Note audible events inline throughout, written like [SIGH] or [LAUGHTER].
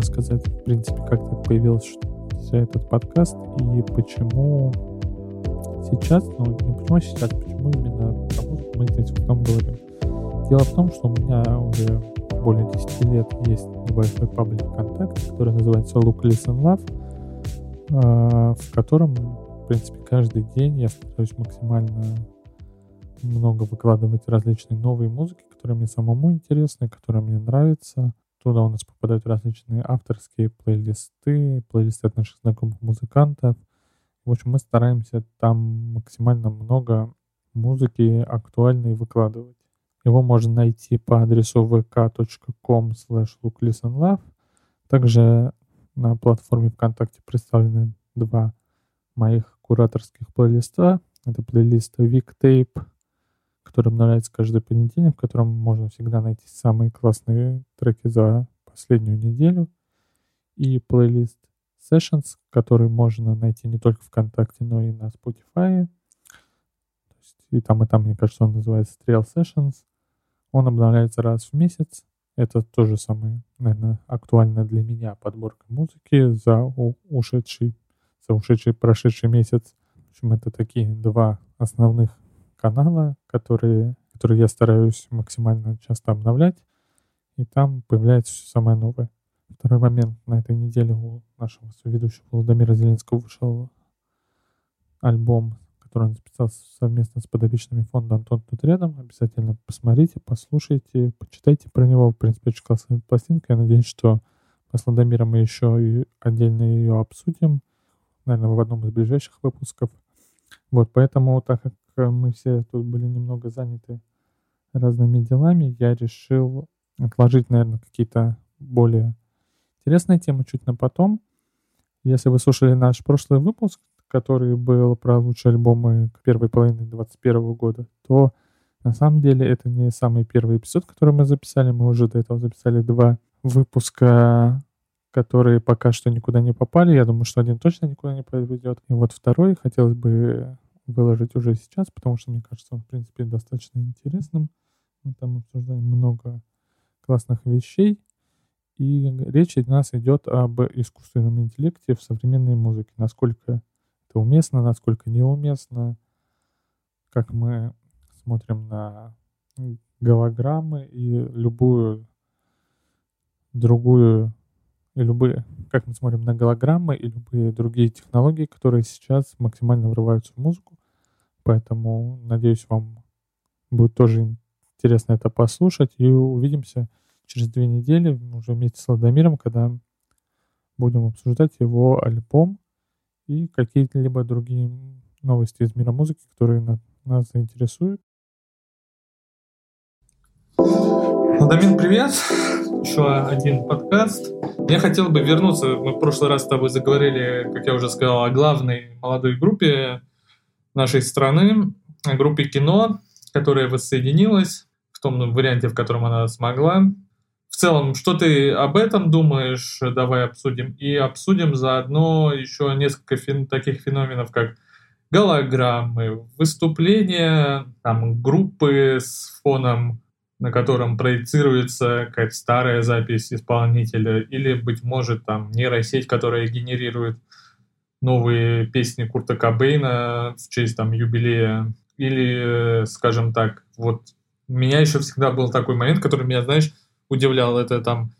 рассказать, в принципе, как так появился этот подкаст и почему сейчас, ну не почему сейчас, почему именно потому, что мы здесь в том говорим. Дело в том, что у меня уже более 10 лет есть небольшой паблик ВКонтакте, который называется Look Listen Love, а, в котором, в принципе, каждый день я стараюсь максимально много выкладывать различные новые музыки, которые мне самому интересны, которые мне нравятся. Туда у нас попадают различные авторские плейлисты, плейлисты от наших знакомых музыкантов. В общем, мы стараемся там максимально много музыки актуальной выкладывать. Его можно найти по адресу vk.com slash Также на платформе ВКонтакте представлены два моих кураторских плейлиста. Это плейлист Tape, который обновляется каждый понедельник, в котором можно всегда найти самые классные треки за последнюю неделю. И плейлист Sessions, который можно найти не только ВКонтакте, но и на Spotify. И там, и там, мне кажется, он называется Trail Sessions. Он обновляется раз в месяц. Это тоже самое, наверное, актуальная для меня подборка музыки за ушедший, за ушедший прошедший месяц. В общем, это такие два основных канала, которые, которые я стараюсь максимально часто обновлять. И там появляется все самое новое. Второй момент. На этой неделе у нашего ведущего Владимира Зеленского вышел альбом который он записал совместно с подопечными фонда «Антон тут рядом». Обязательно посмотрите, послушайте, почитайте про него. В принципе, очень классная пластинка. Я надеюсь, что с Ладомиром мы еще и отдельно ее обсудим. Наверное, в одном из ближайших выпусков. Вот, поэтому, так как мы все тут были немного заняты разными делами, я решил отложить, наверное, какие-то более интересные темы чуть на потом. Если вы слушали наш прошлый выпуск, который был про лучшие альбомы первой половины 2021 года, то на самом деле это не самый первый эпизод, который мы записали. Мы уже до этого записали два выпуска, которые пока что никуда не попали. Я думаю, что один точно никуда не поведет. И вот второй хотелось бы выложить уже сейчас, потому что мне кажется, он, в принципе, достаточно интересным. Мы там обсуждаем много классных вещей. И речь у нас идет об искусственном интеллекте в современной музыке. Насколько это уместно, насколько неуместно, как мы смотрим на голограммы и любую другую и любые, как мы смотрим на голограммы и любые другие технологии, которые сейчас максимально врываются в музыку. Поэтому, надеюсь, вам будет тоже интересно это послушать. И увидимся через две недели уже вместе с Ладомиром, когда будем обсуждать его альбом и какие-либо другие новости из мира музыки, которые нас заинтересуют. Владимир, привет! Еще один подкаст. Я хотел бы вернуться, мы в прошлый раз с тобой заговорили, как я уже сказал, о главной молодой группе нашей страны, о группе кино, которая воссоединилась в том варианте, в котором она смогла в целом, что ты об этом думаешь? Давай обсудим. И обсудим заодно еще несколько фен- таких феноменов, как голограммы, выступления, там, группы с фоном, на котором проецируется какая-то старая запись исполнителя, или, быть может, там, нейросеть, которая генерирует новые песни Курта Кобейна в честь там юбилея, или, скажем так, вот у меня еще всегда был такой момент, который меня, знаешь, удивлял. Это там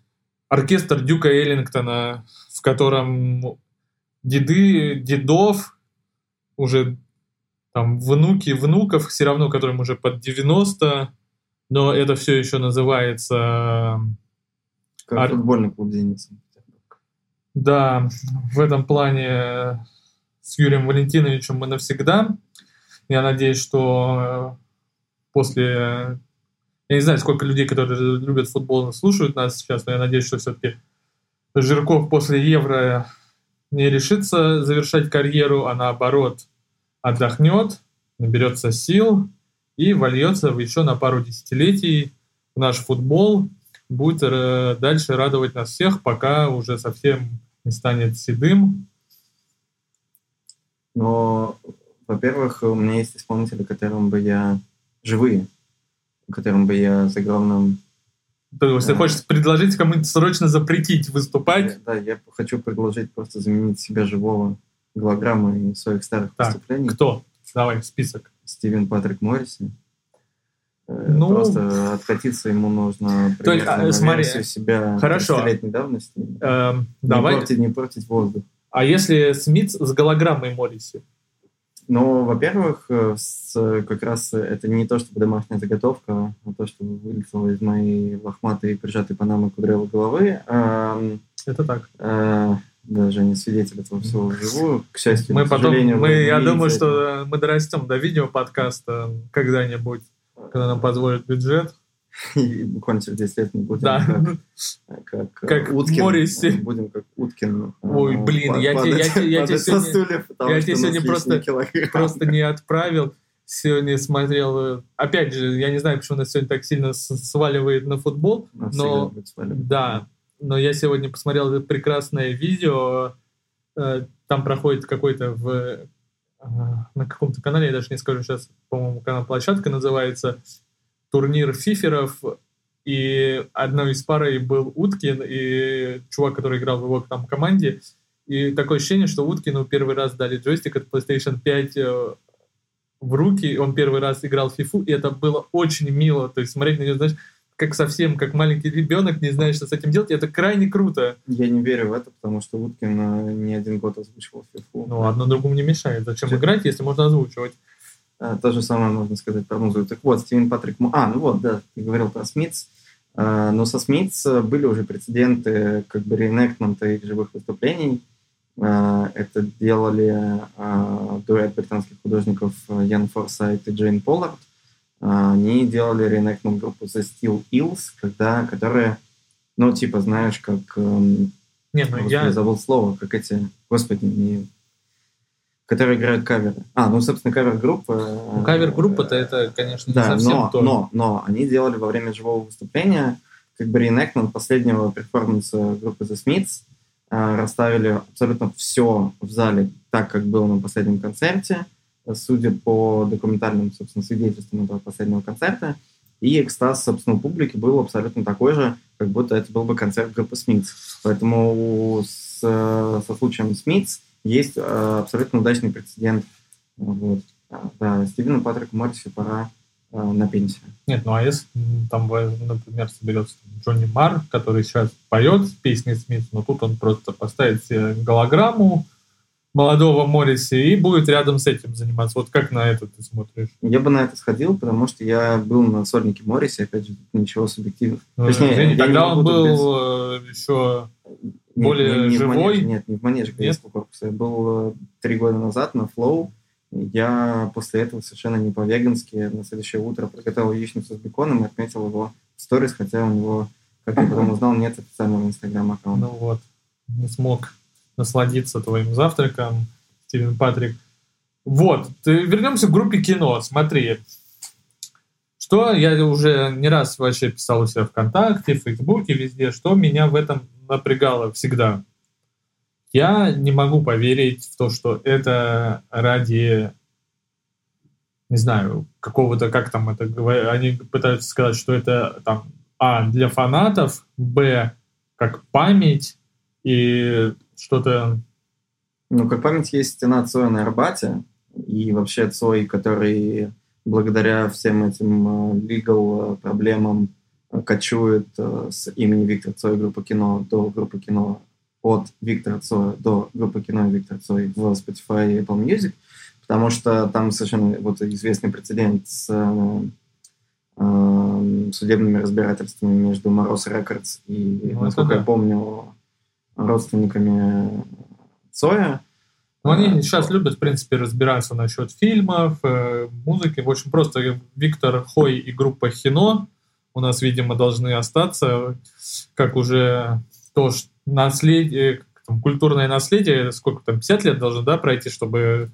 оркестр Дюка Эллингтона, в котором деды, дедов, уже там внуки внуков, все равно, которым уже под 90, но это все еще называется... Как ар... футбольный клуб «Зеница». Да, в этом плане с Юрием Валентиновичем мы навсегда. Я надеюсь, что после я не знаю, сколько людей, которые любят футбол, слушают нас сейчас, но я надеюсь, что все-таки Жирков после Евро не решится завершать карьеру, а наоборот отдохнет, наберется сил и вольется еще на пару десятилетий в наш футбол, будет э, дальше радовать нас всех, пока уже совсем не станет седым. Но, во-первых, у меня есть исполнители, которым бы я... живые, которым бы я за главным то есть ты хочешь предложить кому-нибудь срочно запретить выступать? Да, я хочу предложить просто заменить себя живого голограммы и своих старых так, выступлений. Кто? Давай, список. Стивен Патрик Морриси. Э, ну, просто откатиться ему нужно то есть, а, смотри, себя хорошо. летней давности. Эм, не давай. Портить, не портить воздух. А если Смит с голограммой Морриси? Ну, во-первых, э, как раз это не то, чтобы домашняя заготовка, а то, что вылетело из моей лохматой прижатой панамы кудрявой головы. А, это так. А, да, Женя свидетель этого всего вживую. К счастью, мы к потом, мы, я думаю, что мы дорастем до видео-подкаста когда-нибудь, когда нам позволит бюджет. [LAUGHS] И буквально через 10 лет мы будем да. как, [LAUGHS] как, как Уткин. Морриси. Будем как Уткин. Ой, блин, я, тебе, [LAUGHS] сегодня, просто, просто не отправил. Сегодня смотрел, опять же, я не знаю, почему нас сегодня так сильно сваливает на футбол, нас но да, но я сегодня посмотрел это прекрасное видео, э, там проходит какой-то в э, на каком-то канале, я даже не скажу сейчас, по-моему, канал «Площадка» называется, турнир фиферов, и одной из пары был Уткин и чувак, который играл в его там команде. И такое ощущение, что Уткину первый раз дали джойстик от PlayStation 5 э, в руки, он первый раз играл в FIFA, и это было очень мило. То есть смотреть на него, знаешь, как совсем, как маленький ребенок, не знаешь, что с этим делать, и это крайне круто. Я не верю в это, потому что Уткин э, не один год озвучивал FIFA. Ну, одно другому не мешает. Зачем Че? играть, если можно озвучивать? А, то же самое можно сказать про музыку. Так вот, Стивен Патрик... А, ну вот, да, ты говорил про Смитс. А, но со Смитс были уже прецеденты как бы реенектмента их живых выступлений. А, это делали дуэт британских художников Ян Форсайт и Джейн Поллард. Они делали реенектмент группу The Steel Ills, когда, которые, ну, типа, знаешь, как... Эм, не, ну я... забыл слово, как эти... Господи, не которые играют каверы. А, ну, собственно, кавер-группа... Ну, кавер-группа-то это, конечно, не да, совсем но, то. но, но они делали во время живого выступления как бы рeenactment последнего перформанса группы The Smiths, э, расставили абсолютно все в зале так, как было на последнем концерте, судя по документальным, собственно, свидетельствам этого последнего концерта. И экстаз, собственно, у публики был абсолютно такой же, как будто это был бы концерт группы Smiths. Поэтому с, со случаем Smiths есть э, абсолютно удачный прецедент. Вот. Да, Стивену Патрику Морриси пора э, на пенсию. Нет, ну а если там, например, соберется Джонни Мар, который сейчас поет песни Смит, но тут он просто поставит себе голограмму молодого Морриси и будет рядом с этим заниматься. Вот как на это ты смотришь? Я бы на это сходил, потому что я был на сольнике Морриси, опять же, ничего субъективного. Ну, Точнее, Женя, тогда он был без... еще более не, не живой? В манеже, нет, не в манеже корейского корпуса. Я был э, три года назад на Flow. Я после этого совершенно не по-вегански на следующее утро приготовил яичницу с беконом и отметил его в сторис, хотя у него, как я потом узнал, нет официального инстаграм-аккаунта. Ну вот, не смог насладиться твоим завтраком, Стивен Патрик. Вот, вернемся к группе кино. Смотри, что я уже не раз вообще писал у себя ВКонтакте, в Фейсбуке, везде, что меня в этом напрягало всегда. Я не могу поверить в то, что это ради, не знаю, какого-то, как там это говорят, они пытаются сказать, что это там, а, для фанатов, б, как память и что-то... Ну, как память есть стена Цоя на Арбате, и вообще Цой, который благодаря всем этим э, legal э, проблемам кочует э, с имени Виктора Цоя группы кино до группы кино от Виктора Цоя до группы кино Виктор Цой в Spotify и Apple Music, потому что там совершенно вот известный прецедент с э, судебными разбирательствами между Мороз Рекордс и, ну, насколько да. я помню, родственниками Цоя. Ну, они сейчас любят, в принципе, разбираться насчет фильмов, э, музыки. В общем, просто Виктор Хой и группа Хино у нас, видимо, должны остаться, как уже то что наследие, там, культурное наследие, сколько там, 50 лет должно, да, пройти, чтобы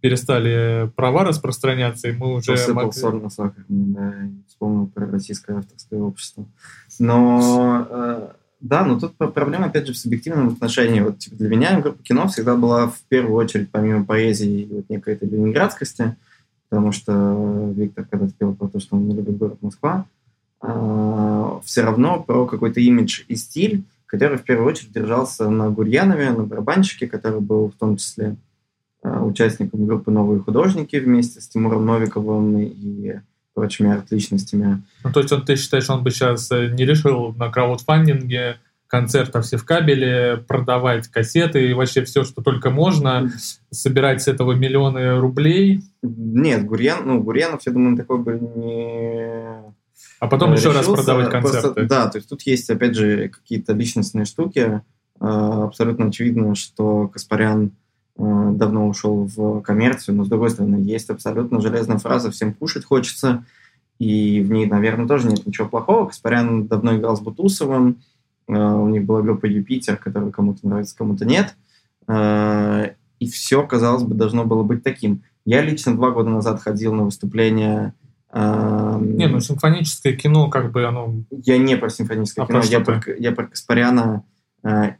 перестали права распространяться, и мы уже... Посыпал могли... соль на да, вспомнил про российское авторское общество. Но, э, Да, но тут проблема, опять же, в субъективном отношении. Вот типа, для меня группа кино всегда была в первую очередь, помимо поэзии, вот некой этой ленинградскости, потому что Виктор когда спел про то, что он не любит город Москва, а, все равно про какой-то имидж и стиль, который в первую очередь держался на Гурьянове, на барабанщике, который был в том числе а, участником группы «Новые художники» вместе с Тимуром Новиковым и прочими арт-личностями. Ну, то есть он, ты считаешь, он бы сейчас э, не решил на краудфандинге концертов все в кабеле, продавать кассеты и вообще все, что только можно, собирать с этого миллионы рублей? Нет, Гурьян, ну, Гурьянов, я думаю, такой бы не а потом решился. еще раз продавать концерты. Просто, да, то есть тут есть, опять же, какие-то личностные штуки. А, абсолютно очевидно, что Каспарян давно ушел в коммерцию, но, с другой стороны, есть абсолютно железная фраза «всем кушать хочется», и в ней, наверное, тоже нет ничего плохого. Каспарян давно играл с Бутусовым, а, у них была группа «Юпитер», которая кому-то нравится, кому-то нет. И все, казалось бы, должно было быть таким. Я лично два года назад ходил на выступление не, ну симфоническое кино, как бы оно... Я не про симфоническое а кино, я про, я про Каспаряна э,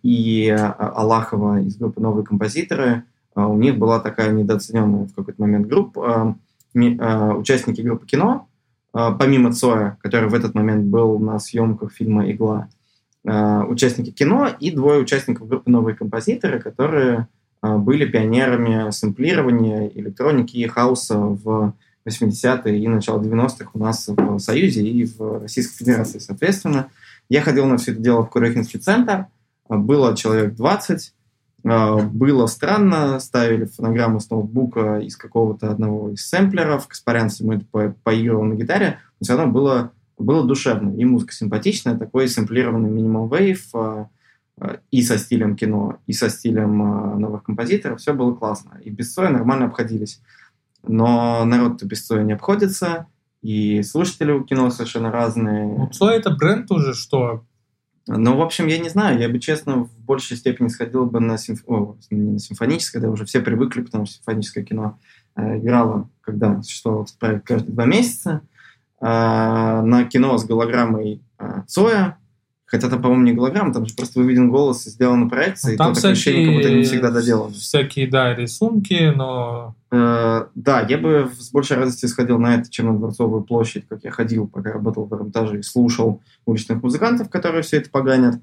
и э, Аллахова из группы «Новые композиторы». Э, у них была такая недооцененная в какой-то момент группа, участники группы кино, помимо Цоя, который в этот момент был на съемках фильма «Игла», участники кино и двое участников группы «Новые композиторы», которые были пионерами сэмплирования электроники и хаоса в 80-е и начало 90-х у нас в Союзе и в Российской Федерации, соответственно. Я ходил на все это дело в Курехинский центр, было человек 20, было странно, ставили фонограмму с ноутбука из какого-то одного из сэмплеров, Каспарянцем мы по поигрывал на гитаре, но все равно было, было душевно, и музыка симпатичная, такой сэмплированный минимал вейв, и со стилем кино, и со стилем новых композиторов, все было классно. И без Соя нормально обходились. Но народ-то без Цоя не обходится, и слушатели у кино совершенно разные. Ну, Цой это бренд уже, что? Ну, в общем, я не знаю, я бы, честно, в большей степени сходил бы на, симф... О, не на симфоническое, да, уже все привыкли, потому что симфоническое кино э, играло, когда существовал этот проект каждые два месяца, э, на кино с голограммой э, Цоя, Хотя там, по-моему, не голограмма, там же просто выведен голос и сделана проекция, ну, там и то всякие, ощущение, как будто не всегда доделано. Всякие, да, рисунки, но... Э, да, я бы с большей радостью сходил на это, чем на Дворцовую площадь, как я ходил, пока работал в Эрмитаже и слушал уличных музыкантов, которые все это поганят.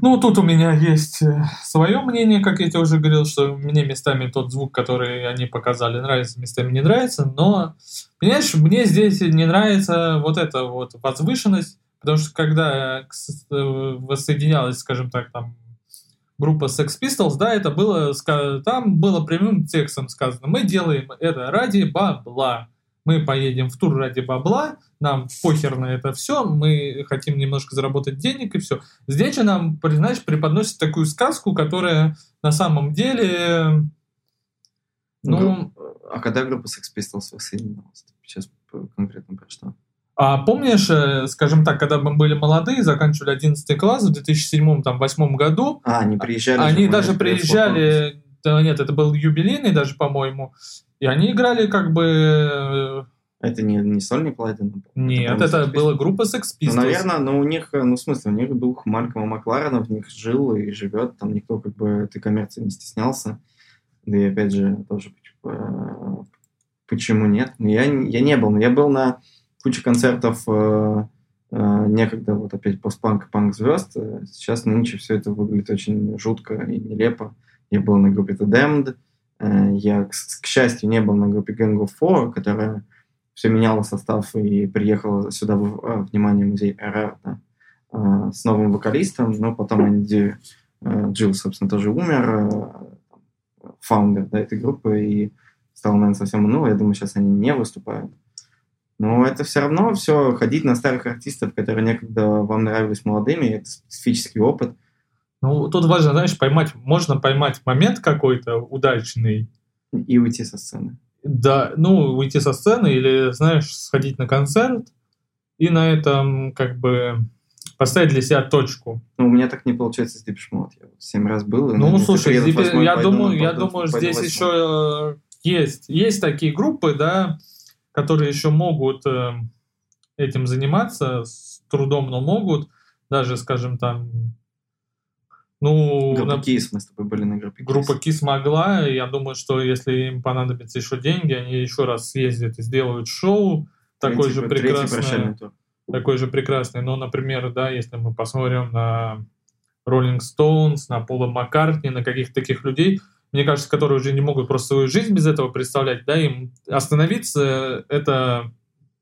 Ну, тут у меня есть э, свое мнение, как я тебе уже говорил, что мне местами тот звук, который они показали, нравится, местами не нравится, но, понимаешь, мне здесь не нравится вот эта вот возвышенность, Потому что когда э, воссоединялась, скажем так, там группа Sex Pistols, да, это было, там было прямым текстом сказано, мы делаем это ради бабла. Мы поедем в тур ради бабла, нам похер на это все, мы хотим немножко заработать денег и все. Здесь же нам, знаешь, преподносит такую сказку, которая на самом деле... Ну, а когда группа Sex Pistols воссоединилась? Сейчас конкретно про что? А помнишь, э, скажем так, когда мы были молодые, заканчивали 11 класс в 2007-2008 году. А, они приезжали. Они даже приезжали, да, нет, это был юбилейный даже, по-моему, и они играли как бы... Э, это не, не сольный Пладин? Нет, это, это была группа Sex Pistols. Ну, наверное, но у них, э, ну, в смысле, у них дух Малькома Макларена в них жил и живет, там никто как бы этой коммерции не стеснялся. Да и опять же, тоже почему нет? Я, я не был, но я был на куча концертов э, э, некогда, вот опять постпанк и панк звезд. Э, сейчас нынче все это выглядит очень жутко и нелепо. Я был на группе The Damned, я, к, счастью, не был на группе Gang of Four, которая все меняла состав и приехала сюда в, внимание, музей РР, да, с новым вокалистом, но потом Энди Джилл, собственно, тоже умер, фаундер да, этой группы, и стало, наверное, совсем много. Я думаю, сейчас они не выступают. Но это все равно все ходить на старых артистов, которые некогда вам нравились молодыми, это специфический опыт. Ну, тут важно, знаешь, поймать, можно поймать момент какой-то удачный. И уйти со сцены. Да, ну, уйти со сцены или, знаешь, сходить на концерт и на этом как бы поставить для себя точку. Ну, у меня так не получается с Depeche Я семь раз был. Ну, слушай, я думаю, я думаю, здесь еще есть, есть такие группы, да, которые еще могут э, этим заниматься с трудом, но могут. даже, скажем, там, ну... Группа на... KISS, мы с тобой были на группе KISS. Группа KISS могла, я думаю, что если им понадобятся еще деньги, они еще раз съездят и сделают шоу, такой же прекрасный, такой же прекрасный. Но, например, да, если мы посмотрим на Rolling Stones, на Пола Маккартни, на каких-то таких людей, мне кажется, которые уже не могут просто свою жизнь без этого представлять, да, им остановиться это...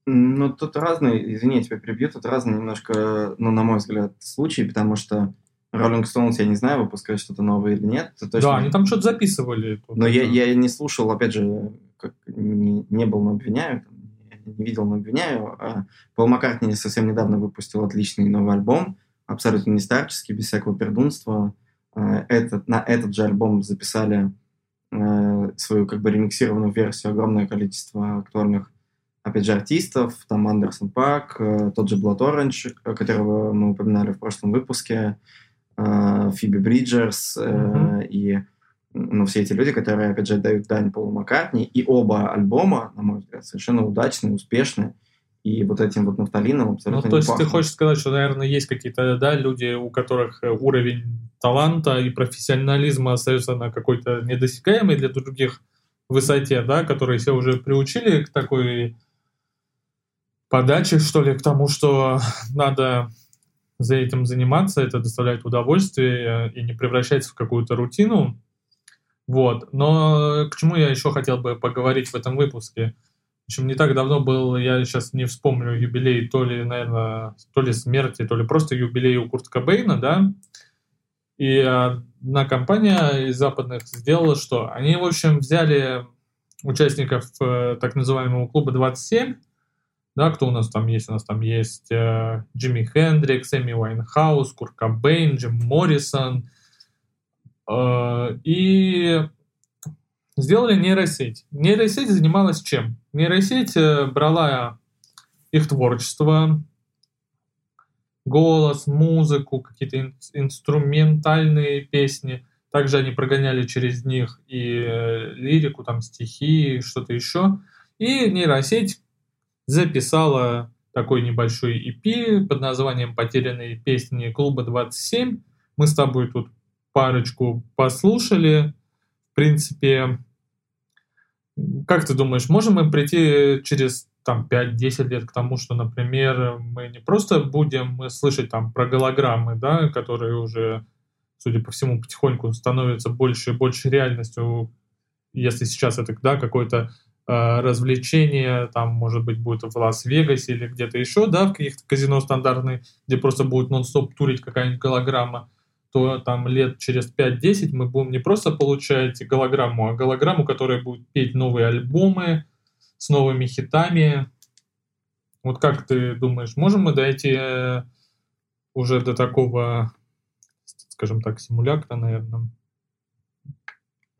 Ну, тут разные, извини, я тебя перебью, тут разные немножко, ну, на мой взгляд, случаи, потому что Rolling Stones, я не знаю, выпускают что-то новое или нет. точно... Да, они там что-то записывали. Но я, я не слушал, опять же, как, не, не был на обвиняю, не видел, но обвиняю. А Пол Маккартни совсем недавно выпустил отличный новый альбом, абсолютно не старческий, без всякого пердунства. А, этот, на этот же альбом записали э, свою как бы ремиксированную версию огромное количество актуальных опять же, артистов, там Андерсон Пак, э, тот же Blood Orange, которого мы упоминали в прошлом выпуске, э, Фиби Бриджерс mm-hmm. и ну, все эти люди, которые, опять же, дают дань Полу Маккартни, и оба альбома, на мой взгляд, совершенно удачные, успешные, и вот этим вот нафталином абсолютно Ну, то есть пахнет. ты хочешь сказать, что, наверное, есть какие-то, да, люди, у которых э, уровень таланта и профессионализма остается на какой-то недосягаемой для других высоте, да, которые все уже приучили к такой подаче, что ли, к тому, что надо за этим заниматься, это доставляет удовольствие и не превращается в какую-то рутину. Вот. Но к чему я еще хотел бы поговорить в этом выпуске? В общем, не так давно был, я сейчас не вспомню, юбилей то ли, наверное, то ли смерти, то ли просто юбилей у Курт Кобейна, да, и одна компания из западных сделала что? Они, в общем, взяли участников э, так называемого клуба 27, да, кто у нас там есть? У нас там есть э, Джимми Хендрикс, Эми Уайнхаус, Курт Кобейн, Джим Моррисон, э, и сделали нейросеть. Нейросеть занималась чем? Нейросеть э, брала их творчество, голос, музыку, какие-то инструментальные песни. Также они прогоняли через них и э, лирику, там стихи, что-то еще. И нейросеть записала такой небольшой EP под названием «Потерянные песни клуба 27». Мы с тобой тут парочку послушали. В принципе, как ты думаешь, можем мы прийти через там 5-10 лет к тому, что, например, мы не просто будем слышать там про голограммы, да, которые уже, судя по всему, потихоньку становятся больше и больше реальностью, если сейчас это да, какое-то э, развлечение, там, может быть, будет в Лас-Вегасе или где-то еще, да, в каких-то казино стандартные, где просто будет нон-стоп турить какая-нибудь голограмма, то там лет через 5-10 мы будем не просто получать голограмму, а голограмму, которая будет петь новые альбомы с новыми хитами. Вот как ты думаешь, можем мы дойти э, уже до такого, скажем так, симулякра, наверное?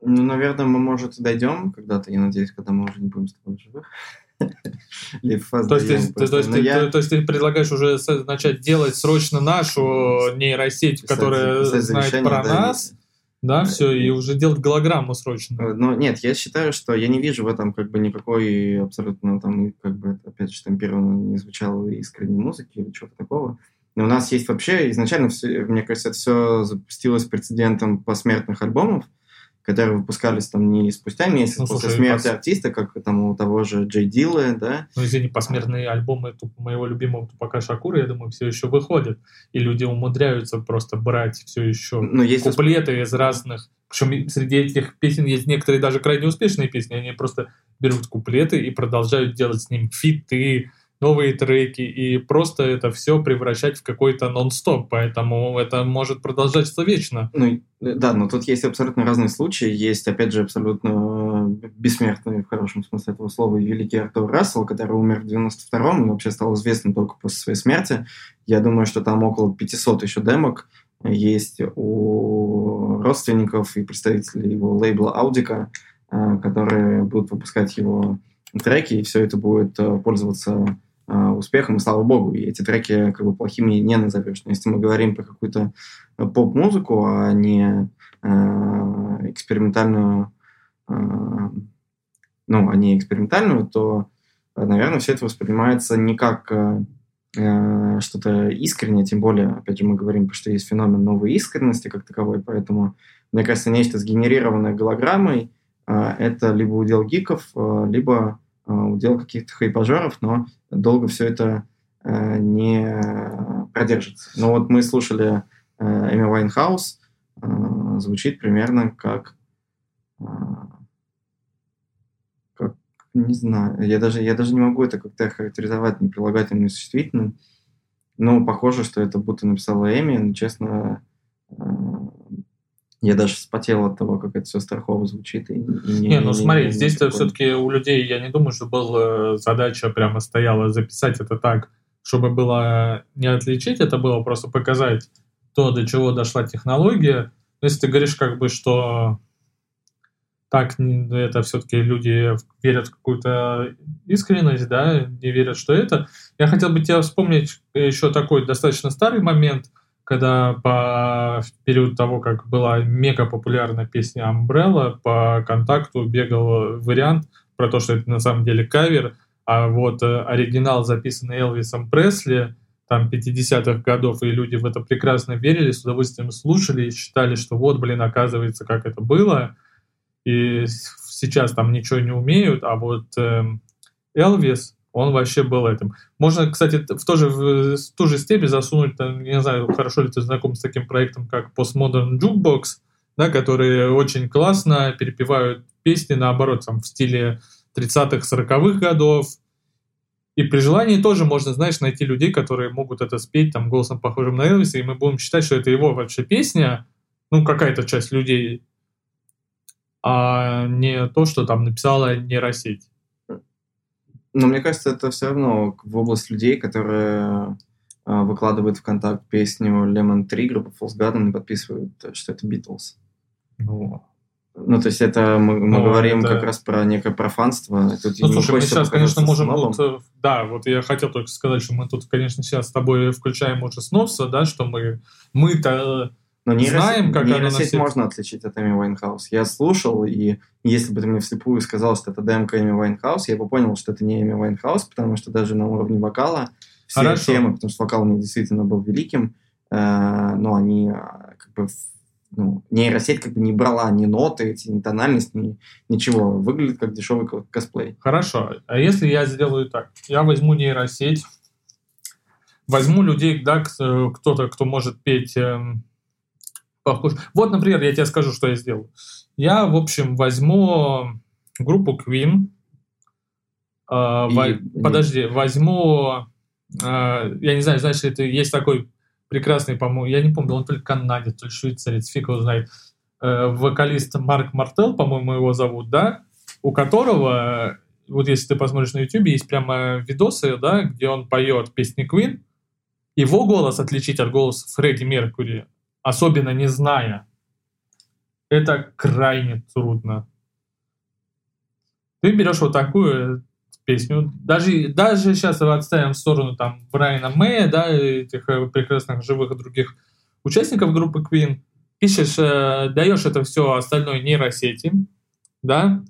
Ну, наверное, мы, может, дойдем когда-то, я надеюсь, когда мы уже не будем с тобой живых. То есть, ты, то, есть, я... то есть ты предлагаешь уже начать делать срочно нашу нейросеть, писать, которая знает про да, нас, да, да, все, и уже делать голограмму срочно. Но нет, я считаю, что я не вижу в этом как бы никакой абсолютно там, как бы, опять же, штампированно не звучало искренней музыки или чего-то такого. Но у нас есть вообще, изначально, все, мне кажется, это все запустилось прецедентом посмертных альбомов, которые выпускались там не спустя месяц ну, после слушай, смерти пос... артиста, как там у того же Джей Дилла, да. Ну, извини, посмертные альбомы моего любимого Тупака Шакура, я думаю, все еще выходят. И люди умудряются просто брать все еще Но есть куплеты из разных... Причем среди этих песен есть некоторые даже крайне успешные песни. Они просто берут куплеты и продолжают делать с ним фиты, новые треки и просто это все превращать в какой-то нон-стоп, поэтому это может продолжаться вечно. Ну, да, но тут есть абсолютно разные случаи. Есть, опять же, абсолютно бессмертный, в хорошем смысле этого слова, великий Артур Рассел, который умер в 92-м и вообще стал известным только после своей смерти. Я думаю, что там около 500 еще демок есть у родственников и представителей его лейбла Аудика, э, которые будут выпускать его треки, и все это будет э, пользоваться Э, успехом, и слава богу, и эти треки как бы плохими не назовешь. Но если мы говорим про какую-то поп-музыку, а не э, экспериментальную, э, ну, а не экспериментальную, то, наверное, все это воспринимается не как э, что-то искреннее, тем более, опять же, мы говорим, что есть феномен новой искренности как таковой, поэтому, мне кажется, нечто сгенерированное голограммой э, это либо удел гиков, э, либо удел каких-то хайпажеров, но долго все это э, не продержится. Ну вот мы слушали э, Эми Вайнхаус, э, звучит примерно как э, не знаю, я даже, я даже не могу это как-то характеризовать не прилагательным, не существительным. Но похоже, что это будто написала Эми, но, честно, э, я даже спотел от того, как это все страхово звучит. И, и не, не, ну не, смотри, здесь-то все-таки у людей, я не думаю, что была задача прямо стояла записать это так, чтобы было не отличить, это было просто показать то, до чего дошла технология. Но если ты говоришь как бы, что так это все-таки люди верят в какую-то искренность, да, не верят, что это. Я хотел бы тебе вспомнить еще такой достаточно старый момент, когда по в период того, как была мега популярная песня Umbrella, по контакту бегал вариант про то, что это на самом деле кавер, а вот э, оригинал, записанный Элвисом Пресли, там 50-х годов, и люди в это прекрасно верили, с удовольствием слушали и считали, что вот, блин, оказывается, как это было и сейчас там ничего не умеют, а вот эм, Элвис, он вообще был этим. Можно, кстати, в, то же, в ту же степень засунуть, там, не знаю, хорошо ли ты знаком с таким проектом, как Postmodern Jukebox, да, которые очень классно перепевают песни, наоборот, там, в стиле 30-х, 40-х годов. И при желании тоже можно, знаешь, найти людей, которые могут это спеть там голосом похожим на Элвиса, и мы будем считать, что это его вообще песня, ну, какая-то часть людей, а не то, что там написала нейросеть. Но мне кажется, это все равно в область людей, которые э, выкладывают в контакт песню Lemon Tree группы Fool's Garden и подписывают, что это Beatles. Ну, ну, то есть это мы, мы ну, говорим это... как раз про некое профанство. Тут ну, слушай, мы сейчас, конечно, можем... Вот, э, да, вот я хотел только сказать, что мы тут, конечно, сейчас с тобой включаем уже снова, да, что мы, мы-то но нейросеть, Знаем, как нейросеть можно отличить от Эми Вайнхаус. Я слушал, и если бы ты мне вслепую сказал, что это демка Эми Вайнхаус, я бы понял, что это не Эми Вайнхаус, потому что даже на уровне вокала все Хорошо. темы, потому что вокал у меня действительно был великим, э, но они э, как бы ну, нейросеть как бы не брала ни ноты, эти, ни тональность, ни ничего. Выглядит как дешевый косплей. Хорошо. А если я сделаю так? Я возьму нейросеть, возьму людей, да, кто-то, кто может петь эм, похож. Вот, например, я тебе скажу, что я сделаю. Я, в общем, возьму группу Queen. Э, И... во... Подожди, возьму... Э, я не знаю, знаешь, это есть такой прекрасный, по-моему, я не помню, он то ли канадец, то ли швейцарец, фиг его знает, э, вокалист Марк Мартел, по-моему, его зовут, да, у которого, вот если ты посмотришь на YouTube, есть прямо видосы, да, где он поет песни Queen, его голос отличить от голоса Фредди Меркури особенно не зная, это крайне трудно. Ты берешь вот такую песню, даже, даже сейчас отставим в сторону там Брайана Мэя, да, этих э, прекрасных живых других участников группы Queen, пишешь, э, даешь это все остальной нейросети, да,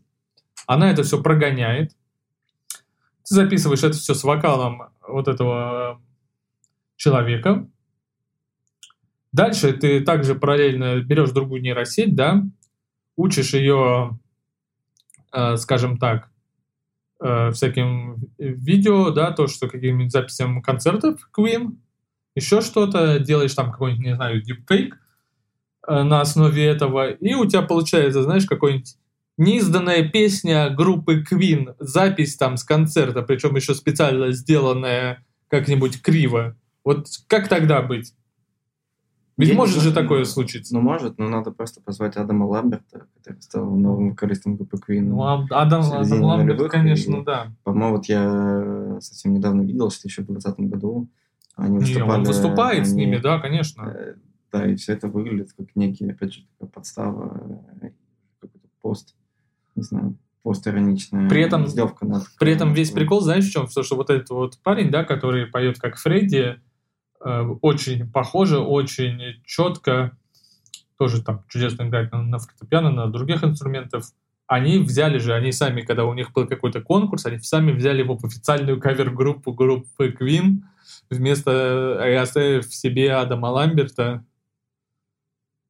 она это все прогоняет, ты записываешь это все с вокалом вот этого человека, Дальше ты также параллельно берешь другую нейросеть, да, учишь ее, э, скажем так, э, всяким видео, да, то, что каким-нибудь записям концертов Queen, еще что-то, делаешь там какой-нибудь, не знаю, дипфейк э, на основе этого, и у тебя получается, знаешь, какой-нибудь неизданная песня группы Queen, запись там с концерта, причем еще специально сделанная как-нибудь криво. Вот как тогда быть? Ведь я может же такое случиться. Ну, может, но надо просто позвать Адама Ламберта, который стал новым вокалистом группы Queen. Ну, Адам, Адам Ламберт, конечно, и, да. По-моему, вот я совсем недавно видел, что еще в 2020 году они выступали... Не, он выступает они, с ними, да, конечно. Э, да, и все это выглядит как некий, опять же, такая подстава, э, какой-то пост, не знаю, постироничная при этом, издевка над... При этом весь прикол, знаешь, в чем? То, что вот этот вот парень, да, который поет как Фредди, очень похоже, очень четко, тоже там чудесно играть на, на фортепиано, на других инструментах. Они взяли же, они сами, когда у них был какой-то конкурс, они сами взяли его в официальную кавер-группу группы Queen, вместо оставив себе Адама Ламберта,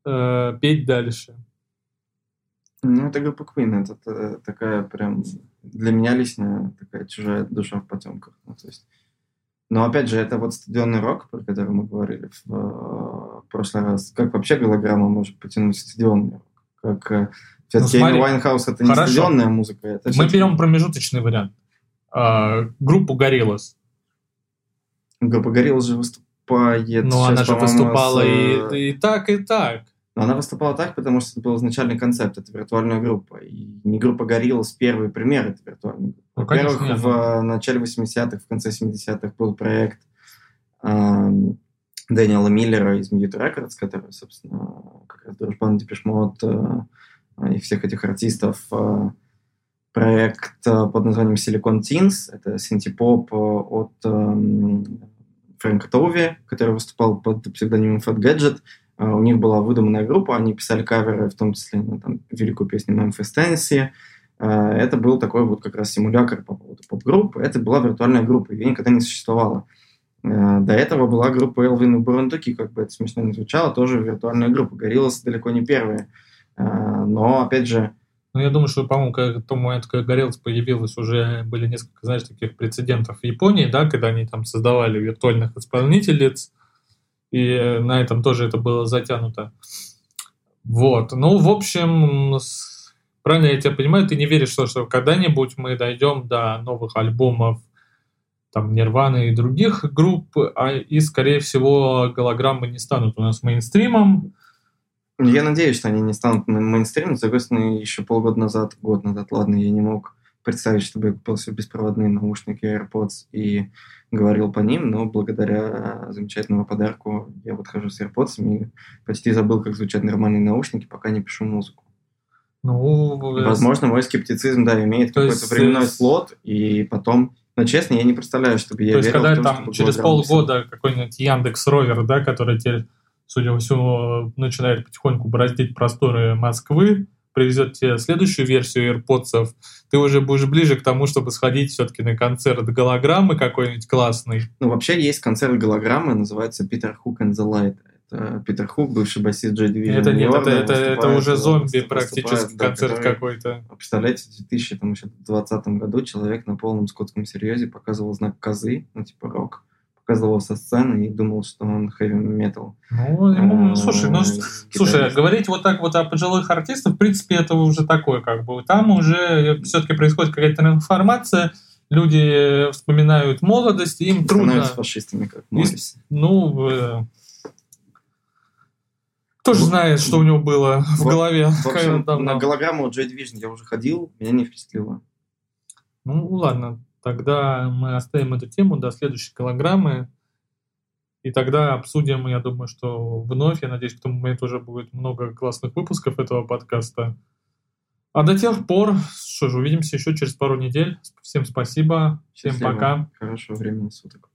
э, петь дальше. Ну, это группа Queen, это, это такая прям для меня лично такая чужая душа в потемках. Ну, то есть, но опять же, это вот стадионный рок, про который мы говорили в, в прошлый раз. Как вообще голограмма может потянуть стадионный рок? Как э, все-таки ну, Вайнхаус это не Хорошо. стадионная музыка. Это мы берем промежуточный вариант. А, группу Гориллас. Группа Гориллас же выступает. Ну, она же выступала с... и, и так, и так. Но она выступала так, потому что это был изначальный концепт, это виртуальная группа. И не группа Гориллас первый пример это виртуальной группы. Ну, Во-первых, конечно, в начале 80-х, в конце 70-х был проект э, Дэниела Миллера из Mute Records, который, собственно, как раз дружбан Депешмот э, и всех этих артистов. Э, проект э, под названием Silicon Teens. Это синтепоп э, от э, Фрэнка Тоуви, который выступал под псевдонимом Fat Gadget. А, у них была выдуманная группа, они писали каверы, в том числе на там, великую песню Memphis Tennessee. А, это был такой вот как раз симулятор по поводу поп-группы. Это была виртуальная группа, ее никогда не существовало. А, до этого была группа Элвин и Бурундуки, как бы это смешно не звучало, тоже виртуальная группа. Гориллас далеко не первые. Но, опять же, ну, я думаю, что, по-моему, к тому моменту, когда Горелс появилась, уже были несколько, знаешь, таких прецедентов в Японии, да, когда они там создавали виртуальных исполнителей, и на этом тоже это было затянуто. Вот. Ну, в общем, правильно я тебя понимаю, ты не веришь, что, что когда-нибудь мы дойдем до новых альбомов там Нирваны и других групп, а, и, скорее всего, голограммы не станут у нас мейнстримом. Я надеюсь, что они не станут мейнстримом. С другой стороны, еще полгода назад, год назад, ладно, я не мог представить, чтобы я купил себе беспроводные наушники AirPods и говорил по ним, но благодаря замечательному подарку я вот хожу с AirPods и почти забыл, как звучат нормальные наушники, пока не пишу музыку. Ну, Возможно, мой скептицизм, да, имеет какой-то временной слот, и потом но честно, я не представляю, чтобы я То есть, когда в том, там через полгода какой-нибудь Яндекс Ровер, да, который теперь, судя по всему, начинает потихоньку бороздить просторы Москвы, привезет тебе следующую версию AirPods, ты уже будешь ближе к тому, чтобы сходить все-таки на концерт голограммы какой-нибудь классный. Ну, вообще есть концерт голограммы, называется Питер Хук and the Light. Это Питер Хук, бывший басист Joy Division. Это нет, это, это, это уже зомби практически да, концерт какой-то. Представляете, в 2020 году человек на полном скотском серьезе показывал знак козы, ну типа рок показывал со сцены и думал, что он хэви метал. Ну, ему, ну, слушай, ну, слушай, говорить вот так вот о пожилых артистах, в принципе, это уже такое, как бы. Там уже все-таки происходит какая-то информация, люди вспоминают молодость, им трудно... Становятся фашистами, как Моррис. Ну, э... кто же знает, что у него было в, в голове. В общем, на голограмму Joy Division я уже ходил, меня не впечатлило. Ну, ладно, Тогда мы оставим эту тему до следующей килограммы. И тогда обсудим, я думаю, что вновь, я надеюсь, к тому моменту уже будет много классных выпусков этого подкаста. А до тех пор, что же, увидимся еще через пару недель. Всем спасибо, всем Счастливо. пока. Хорошего времени суток.